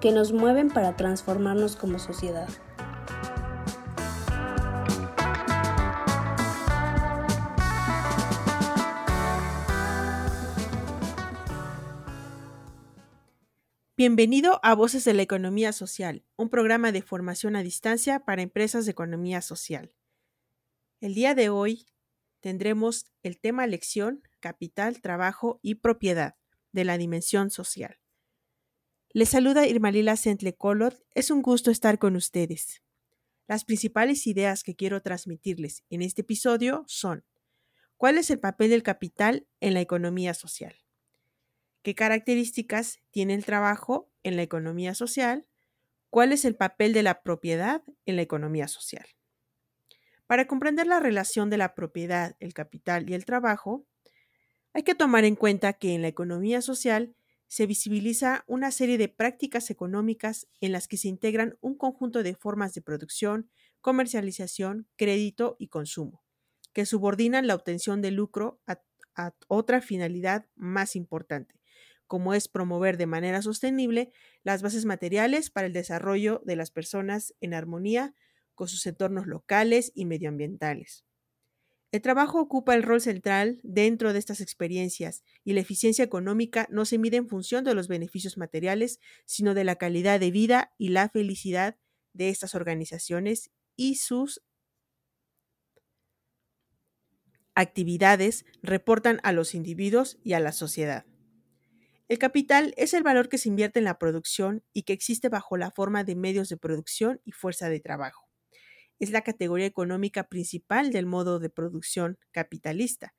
que nos mueven para transformarnos como sociedad. Bienvenido a Voces de la Economía Social, un programa de formación a distancia para empresas de economía social. El día de hoy tendremos el tema lección, capital, trabajo y propiedad de la dimensión social. Les saluda Irmalila Sentle Colot. Es un gusto estar con ustedes. Las principales ideas que quiero transmitirles en este episodio son ¿Cuál es el papel del capital en la economía social? ¿Qué características tiene el trabajo en la economía social? ¿Cuál es el papel de la propiedad en la economía social? Para comprender la relación de la propiedad, el capital y el trabajo, hay que tomar en cuenta que en la economía social se visibiliza una serie de prácticas económicas en las que se integran un conjunto de formas de producción, comercialización, crédito y consumo, que subordinan la obtención de lucro a, otra finalidad más importante, como es promover de manera sostenible las bases materiales para el desarrollo de las personas en armonía con sus entornos locales y medioambientales. El trabajo ocupa el rol central dentro de estas experiencias y la eficiencia económica no se mide en función de los beneficios materiales, sino de la calidad de vida y la felicidad de estas organizaciones y sus actividades reportan a los individuos y a la sociedad. El capital es el valor que se invierte en la producción y que existe bajo la forma de medios de producción y fuerza de trabajo es la categoría económica principal del modo de producción capitalista,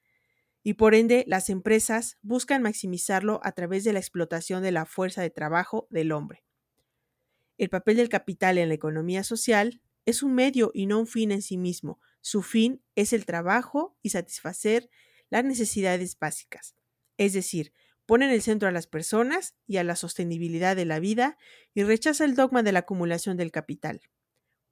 y por ende las empresas buscan maximizarlo a través de la explotación de la fuerza de trabajo del hombre. El papel del capital en la economía social es un medio y no un fin en sí mismo. Su fin es el trabajo y satisfacer las necesidades básicas, es decir, pone en el centro a las personas y a la sostenibilidad de la vida y rechaza el dogma de la acumulación del capital.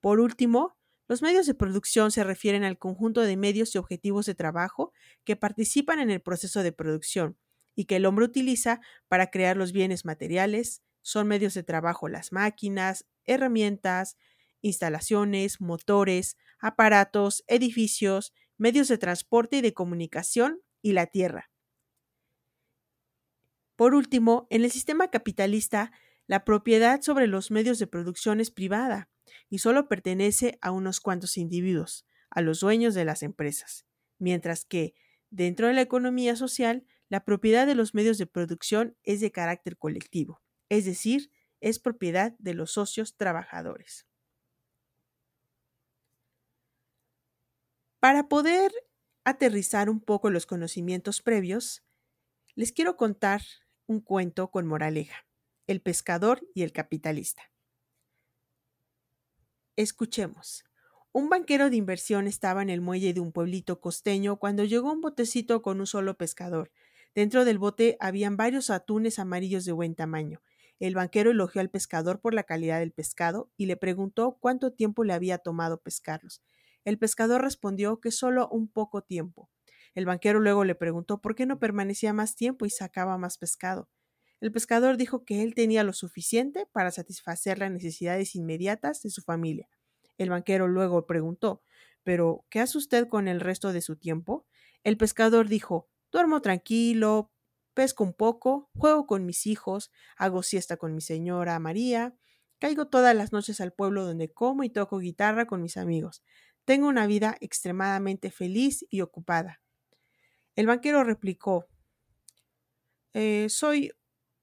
Por último, los medios de producción se refieren al conjunto de medios y objetivos de trabajo que participan en el proceso de producción y que el hombre utiliza para crear los bienes materiales. Son medios de trabajo las máquinas, herramientas, instalaciones, motores, aparatos, edificios, medios de transporte y de comunicación y la tierra. Por último, en el sistema capitalista, la propiedad sobre los medios de producción es privada y solo pertenece a unos cuantos individuos, a los dueños de las empresas, mientras que, dentro de la economía social, la propiedad de los medios de producción es de carácter colectivo, es decir, es propiedad de los socios trabajadores. Para poder aterrizar un poco los conocimientos previos, les quiero contar un cuento con moraleja, el pescador y el capitalista. Escuchemos. Un banquero de inversión estaba en el muelle de un pueblito costeño cuando llegó un botecito con un solo pescador. Dentro del bote habían varios atunes amarillos de buen tamaño. El banquero elogió al pescador por la calidad del pescado y le preguntó cuánto tiempo le había tomado pescarlos. El pescador respondió que solo un poco tiempo. El banquero luego le preguntó por qué no permanecía más tiempo y sacaba más pescado. El pescador dijo que él tenía lo suficiente para satisfacer las necesidades inmediatas de su familia. El banquero luego preguntó ¿Pero qué hace usted con el resto de su tiempo? El pescador dijo Duermo tranquilo, pesco un poco, juego con mis hijos, hago siesta con mi señora María, caigo todas las noches al pueblo donde como y toco guitarra con mis amigos. Tengo una vida extremadamente feliz y ocupada. El banquero replicó eh, Soy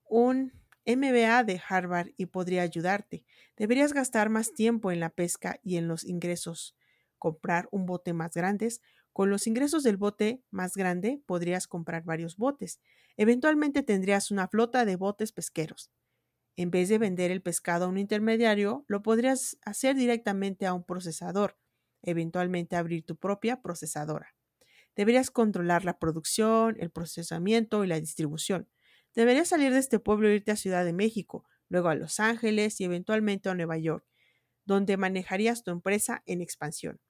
un MBA de Harvard y podría ayudarte. Deberías gastar más tiempo en la pesca y en los ingresos. Comprar un bote más grande. Con los ingresos del bote más grande podrías comprar varios botes. Eventualmente tendrías una flota de botes pesqueros. En vez de vender el pescado a un intermediario, lo podrías hacer directamente a un procesador, eventualmente abrir tu propia procesadora. Deberías controlar la producción, el procesamiento y la distribución. Deberías salir de este pueblo e irte a Ciudad de México, luego a Los Ángeles y eventualmente a Nueva York, donde manejarías tu empresa en expansión.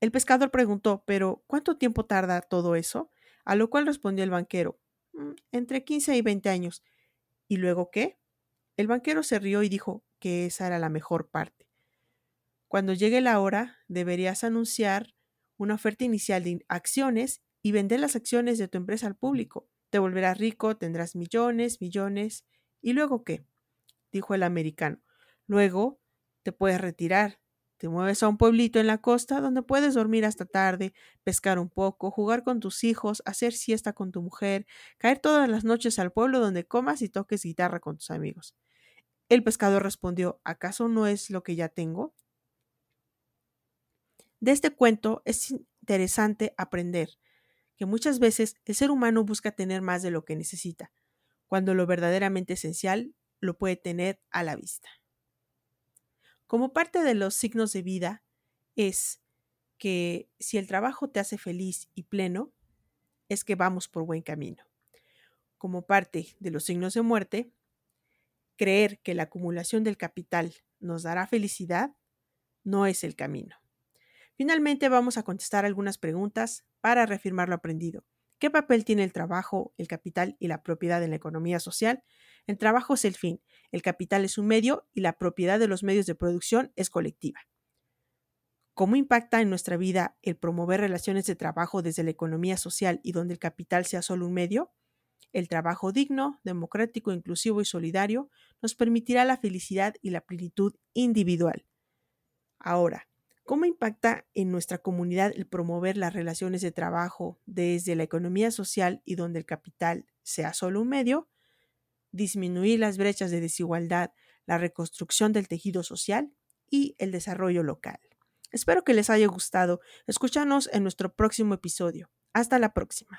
El pescador preguntó, pero ¿cuánto tiempo tarda todo eso? A lo cual respondió el banquero, mm, entre 15 y 20 años. ¿Y luego qué? El banquero se rió y dijo que esa era la mejor parte. Cuando llegue la hora, deberías anunciar una oferta inicial de acciones y vender las acciones de tu empresa al público. Te volverás rico, tendrás millones, millones. ¿Y luego qué? dijo el americano. Luego te puedes retirar, te mueves a un pueblito en la costa donde puedes dormir hasta tarde, pescar un poco, jugar con tus hijos, hacer siesta con tu mujer, caer todas las noches al pueblo donde comas y toques guitarra con tus amigos. El pescador respondió, ¿acaso no es lo que ya tengo? De este cuento es interesante aprender que muchas veces el ser humano busca tener más de lo que necesita, cuando lo verdaderamente esencial lo puede tener a la vista. Como parte de los signos de vida es que si el trabajo te hace feliz y pleno, es que vamos por buen camino. Como parte de los signos de muerte, creer que la acumulación del capital nos dará felicidad no es el camino. Finalmente vamos a contestar algunas preguntas para reafirmar lo aprendido. ¿Qué papel tiene el trabajo, el capital y la propiedad en la economía social? El trabajo es el fin, el capital es un medio y la propiedad de los medios de producción es colectiva. ¿Cómo impacta en nuestra vida el promover relaciones de trabajo desde la economía social y donde el capital sea solo un medio? El trabajo digno, democrático, inclusivo y solidario nos permitirá la felicidad y la plenitud individual. Ahora, ¿Cómo impacta en nuestra comunidad el promover las relaciones de trabajo desde la economía social y donde el capital sea solo un medio? Disminuir las brechas de desigualdad, la reconstrucción del tejido social y el desarrollo local. Espero que les haya gustado. Escúchanos en nuestro próximo episodio. Hasta la próxima.